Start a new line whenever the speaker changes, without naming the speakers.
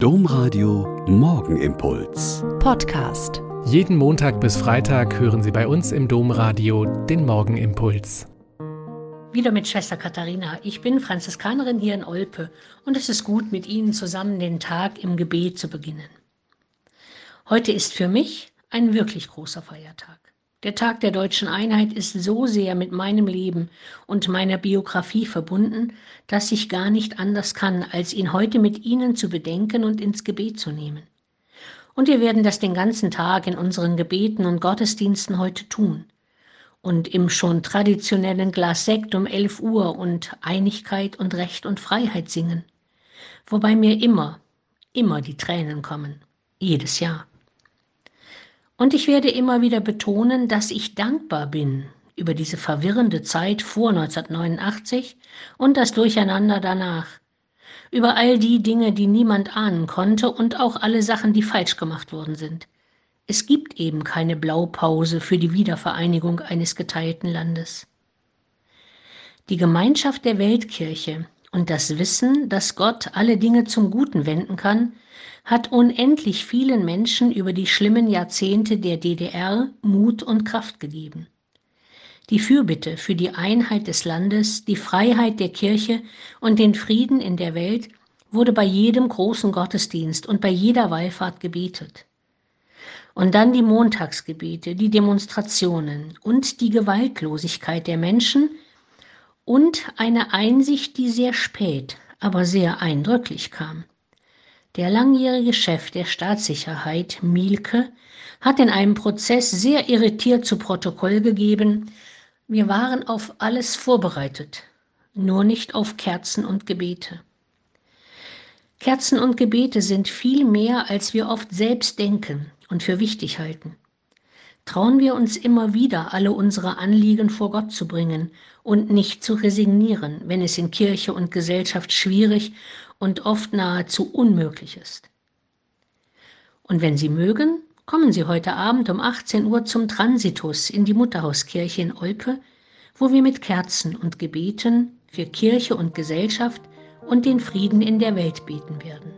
Domradio Morgenimpuls.
Podcast.
Jeden Montag bis Freitag hören Sie bei uns im Domradio den Morgenimpuls.
Wieder mit Schwester Katharina. Ich bin Franziskanerin hier in Olpe und es ist gut, mit Ihnen zusammen den Tag im Gebet zu beginnen. Heute ist für mich ein wirklich großer Feiertag. Der Tag der deutschen Einheit ist so sehr mit meinem Leben und meiner Biografie verbunden, dass ich gar nicht anders kann, als ihn heute mit Ihnen zu bedenken und ins Gebet zu nehmen. Und wir werden das den ganzen Tag in unseren Gebeten und Gottesdiensten heute tun. Und im schon traditionellen Glas Sekt um 11 Uhr und Einigkeit und Recht und Freiheit singen. Wobei mir immer, immer die Tränen kommen. Jedes Jahr. Und ich werde immer wieder betonen, dass ich dankbar bin über diese verwirrende Zeit vor 1989 und das Durcheinander danach. Über all die Dinge, die niemand ahnen konnte und auch alle Sachen, die falsch gemacht worden sind. Es gibt eben keine Blaupause für die Wiedervereinigung eines geteilten Landes. Die Gemeinschaft der Weltkirche und das Wissen, dass Gott alle Dinge zum Guten wenden kann, hat unendlich vielen Menschen über die schlimmen Jahrzehnte der DDR Mut und Kraft gegeben. Die Fürbitte für die Einheit des Landes, die Freiheit der Kirche und den Frieden in der Welt wurde bei jedem großen Gottesdienst und bei jeder Wallfahrt gebetet. Und dann die Montagsgebete, die Demonstrationen und die Gewaltlosigkeit der Menschen und eine Einsicht, die sehr spät, aber sehr eindrücklich kam. Der langjährige Chef der Staatssicherheit, Mielke, hat in einem Prozess sehr irritiert zu Protokoll gegeben, wir waren auf alles vorbereitet, nur nicht auf Kerzen und Gebete. Kerzen und Gebete sind viel mehr, als wir oft selbst denken und für wichtig halten. Trauen wir uns immer wieder, alle unsere Anliegen vor Gott zu bringen und nicht zu resignieren, wenn es in Kirche und Gesellschaft schwierig und oft nahezu unmöglich ist. Und wenn Sie mögen, kommen Sie heute Abend um 18 Uhr zum Transitus in die Mutterhauskirche in Olpe, wo wir mit Kerzen und Gebeten für Kirche und Gesellschaft und den Frieden in der Welt beten werden.